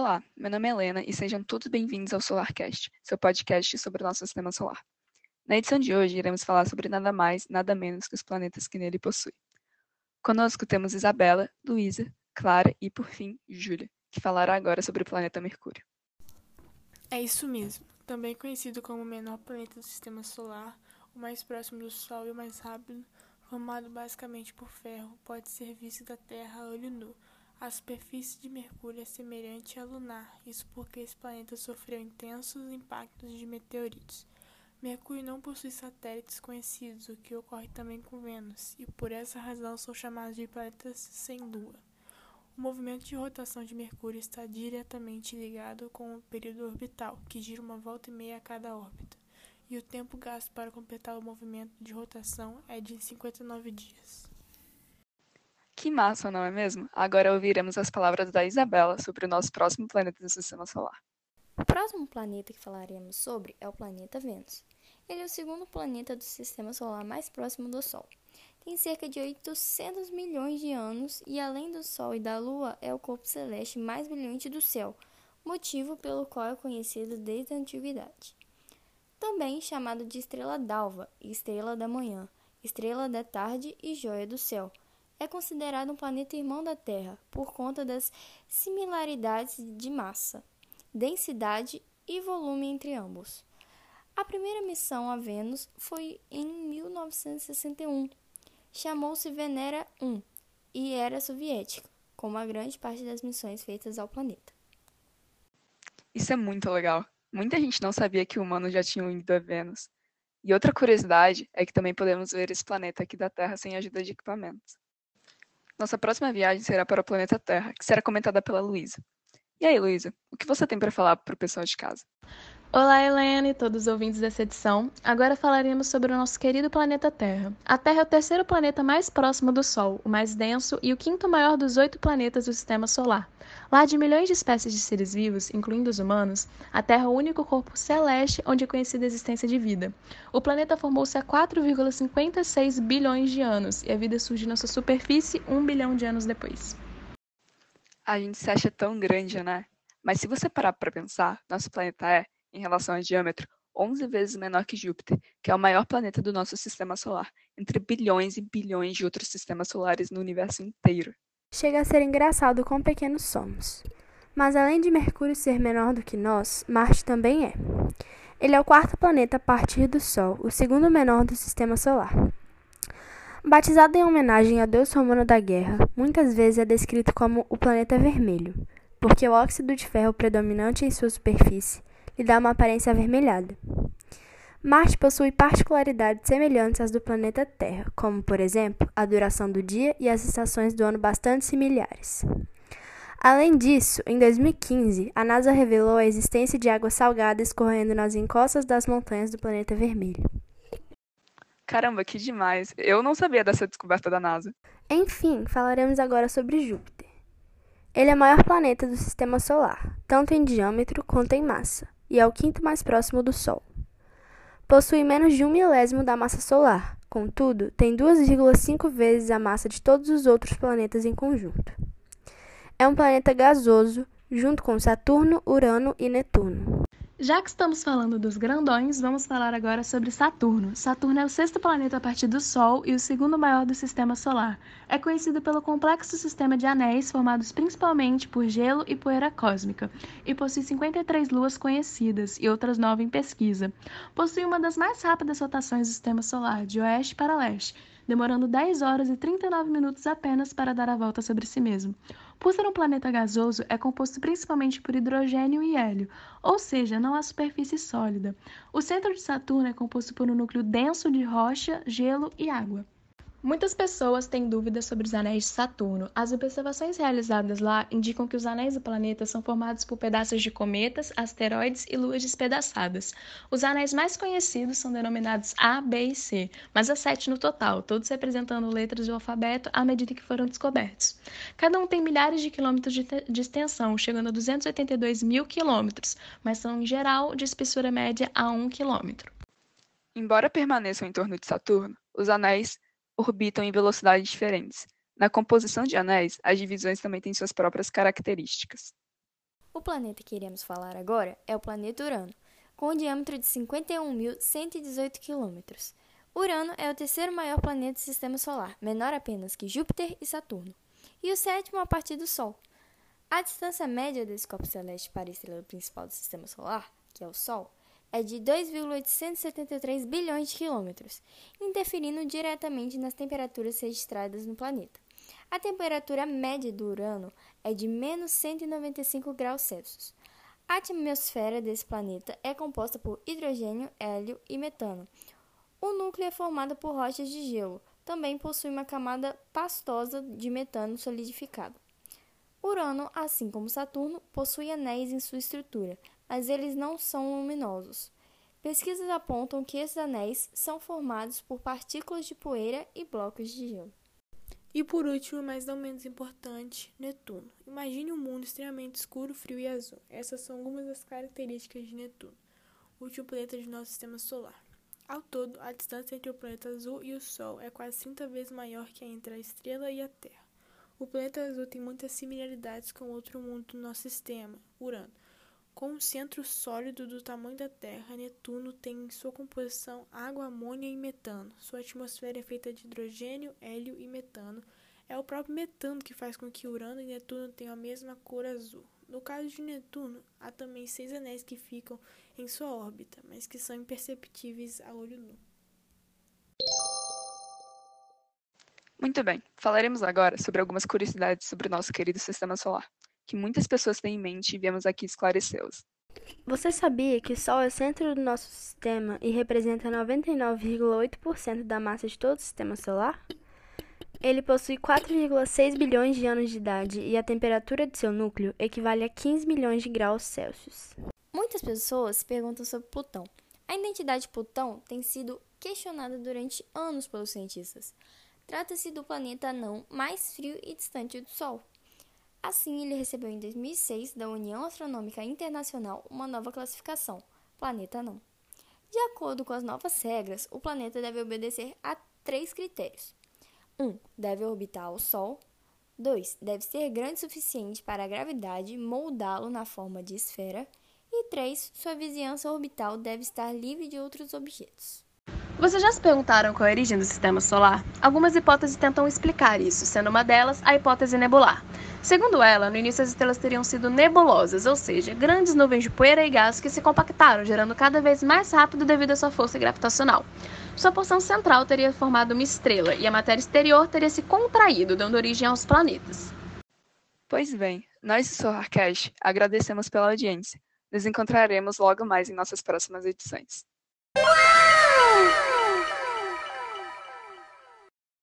Olá, meu nome é Helena e sejam todos bem-vindos ao SolarCast, seu podcast sobre o nosso sistema solar. Na edição de hoje, iremos falar sobre nada mais, nada menos que os planetas que nele possui. Conosco temos Isabela, Luísa, Clara e, por fim, Júlia, que falará agora sobre o planeta Mercúrio. É isso mesmo. Também conhecido como o menor planeta do sistema solar, o mais próximo do Sol e o mais rápido, formado basicamente por ferro, pode ser visto da Terra a olho nu a superfície de Mercúrio é semelhante à lunar, isso porque esse planeta sofreu intensos impactos de meteoritos. Mercúrio não possui satélites conhecidos, o que ocorre também com Vênus, e por essa razão são chamados de planetas sem lua. O movimento de rotação de Mercúrio está diretamente ligado com o período orbital, que gira uma volta e meia a cada órbita, e o tempo gasto para completar o movimento de rotação é de 59 dias. Que massa, não é mesmo? Agora ouviremos as palavras da Isabela sobre o nosso próximo planeta do Sistema Solar. O próximo planeta que falaremos sobre é o planeta Vênus. Ele é o segundo planeta do Sistema Solar mais próximo do Sol. Tem cerca de 800 milhões de anos e, além do Sol e da Lua, é o corpo celeste mais brilhante do céu, motivo pelo qual é conhecido desde a antiguidade. Também chamado de estrela d'alva, estrela da manhã, estrela da tarde e joia do céu é considerado um planeta irmão da Terra por conta das similaridades de massa, densidade e volume entre ambos. A primeira missão a Vênus foi em 1961. Chamou-se Venera 1 e era soviética, como a grande parte das missões feitas ao planeta. Isso é muito legal. Muita gente não sabia que humanos já tinham ido a Vênus. E outra curiosidade é que também podemos ver esse planeta aqui da Terra sem ajuda de equipamentos. Nossa próxima viagem será para o planeta Terra, que será comentada pela Luísa. E aí, Luísa, o que você tem para falar para o pessoal de casa? Olá, Helena e todos os ouvintes dessa edição. Agora falaremos sobre o nosso querido planeta Terra. A Terra é o terceiro planeta mais próximo do Sol, o mais denso e o quinto maior dos oito planetas do Sistema Solar. Lá de milhões de espécies de seres vivos, incluindo os humanos, a Terra é o único corpo celeste onde é conhecida a existência de vida. O planeta formou-se há 4,56 bilhões de anos e a vida surgiu na sua superfície um bilhão de anos depois. A gente se acha tão grande, né? Mas se você parar para pensar, nosso planeta é em relação a diâmetro, 11 vezes menor que Júpiter, que é o maior planeta do nosso sistema solar, entre bilhões e bilhões de outros sistemas solares no universo inteiro. Chega a ser engraçado quão pequenos somos. Mas além de Mercúrio ser menor do que nós, Marte também é. Ele é o quarto planeta a partir do Sol, o segundo menor do sistema solar. Batizado em homenagem ao deus romano da guerra, muitas vezes é descrito como o planeta vermelho, porque o óxido de ferro predominante em sua superfície lhe dá uma aparência avermelhada. Marte possui particularidades semelhantes às do planeta Terra, como, por exemplo, a duração do dia e as estações do ano bastante similares. Além disso, em 2015, a NASA revelou a existência de água salgada escorrendo nas encostas das montanhas do planeta vermelho. Caramba, que demais! Eu não sabia dessa descoberta da NASA. Enfim, falaremos agora sobre Júpiter. Ele é o maior planeta do sistema solar, tanto em diâmetro quanto em massa e é o quinto mais próximo do Sol. Possui menos de um milésimo da massa solar, contudo, tem 2,5 vezes a massa de todos os outros planetas em conjunto. É um planeta gasoso, junto com Saturno, Urano e Netuno. Já que estamos falando dos grandões, vamos falar agora sobre Saturno. Saturno é o sexto planeta a partir do Sol e o segundo maior do sistema solar. É conhecido pelo complexo sistema de anéis formados principalmente por gelo e poeira cósmica, e possui 53 luas conhecidas e outras nove em pesquisa. Possui uma das mais rápidas rotações do sistema solar, de oeste para leste, demorando 10 horas e 39 minutos apenas para dar a volta sobre si mesmo. Por ser um planeta gasoso, é composto principalmente por hidrogênio e hélio, ou seja, não há superfície sólida. O centro de Saturno é composto por um núcleo denso de rocha, gelo e água. Muitas pessoas têm dúvidas sobre os anéis de Saturno. As observações realizadas lá indicam que os anéis do planeta são formados por pedaços de cometas, asteroides e luas despedaçadas. Os anéis mais conhecidos são denominados A, B e C, mas há sete no total, todos representando letras do alfabeto à medida que foram descobertos. Cada um tem milhares de quilômetros de, de extensão, chegando a 282 mil quilômetros, mas são, em geral, de espessura média a 1 quilômetro. Embora permaneçam em torno de Saturno, os anéis orbitam em velocidades diferentes. Na composição de anéis, as divisões também têm suas próprias características. O planeta que iremos falar agora é o planeta Urano, com um diâmetro de 51.118 km. Urano é o terceiro maior planeta do sistema solar, menor apenas que Júpiter e Saturno, e o sétimo a partir do Sol. A distância média desse corpo celeste para a estrela principal do sistema solar, que é o Sol, é de 2,873 bilhões de quilômetros, interferindo diretamente nas temperaturas registradas no planeta. A temperatura média do Urano é de menos 195 graus Celsius. A atmosfera desse planeta é composta por hidrogênio, hélio e metano. O núcleo é formado por rochas de gelo. Também possui uma camada pastosa de metano solidificado. Urano, assim como Saturno, possui anéis em sua estrutura, mas eles não são luminosos. Pesquisas apontam que esses anéis são formados por partículas de poeira e blocos de gelo. E por último, mas não menos importante, Netuno. Imagine um mundo extremamente escuro, frio e azul. Essas são algumas das características de Netuno, o último planeta de nosso sistema solar. Ao todo, a distância entre o planeta azul e o Sol é quase 30 vezes maior que a entre a estrela e a Terra. O planeta azul tem muitas similaridades com outro mundo do nosso sistema, Urano. Com um centro sólido do tamanho da Terra, Netuno tem em sua composição água, amônia e metano. Sua atmosfera é feita de hidrogênio, hélio e metano. É o próprio metano que faz com que Urano e Netuno tenham a mesma cor azul. No caso de Netuno, há também seis anéis que ficam em sua órbita, mas que são imperceptíveis a olho nu. Muito bem, falaremos agora sobre algumas curiosidades sobre o nosso querido sistema solar que muitas pessoas têm em mente e viemos aqui esclarecê-las. Você sabia que o Sol é o centro do nosso sistema e representa 99,8% da massa de todo o sistema solar? Ele possui 4,6 bilhões de anos de idade e a temperatura de seu núcleo equivale a 15 milhões de graus Celsius. Muitas pessoas se perguntam sobre Plutão. A identidade de Plutão tem sido questionada durante anos pelos cientistas. Trata-se do planeta anão mais frio e distante do Sol. Assim, ele recebeu em 2006 da União Astronômica Internacional uma nova classificação, planeta não. De acordo com as novas regras, o planeta deve obedecer a três critérios: 1. Um, deve orbitar o Sol. 2. Deve ser grande o suficiente para a gravidade moldá-lo na forma de esfera. E 3. Sua vizinhança orbital deve estar livre de outros objetos. Vocês já se perguntaram qual é a origem do sistema solar? Algumas hipóteses tentam explicar isso, sendo uma delas a hipótese nebular. Segundo ela, no início as estrelas teriam sido nebulosas, ou seja, grandes nuvens de poeira e gás que se compactaram, gerando cada vez mais rápido devido à sua força gravitacional. Sua porção central teria formado uma estrela e a matéria exterior teria se contraído, dando origem aos planetas. Pois bem, nós do SolarCast agradecemos pela audiência. Nos encontraremos logo mais em nossas próximas edições. Tchau!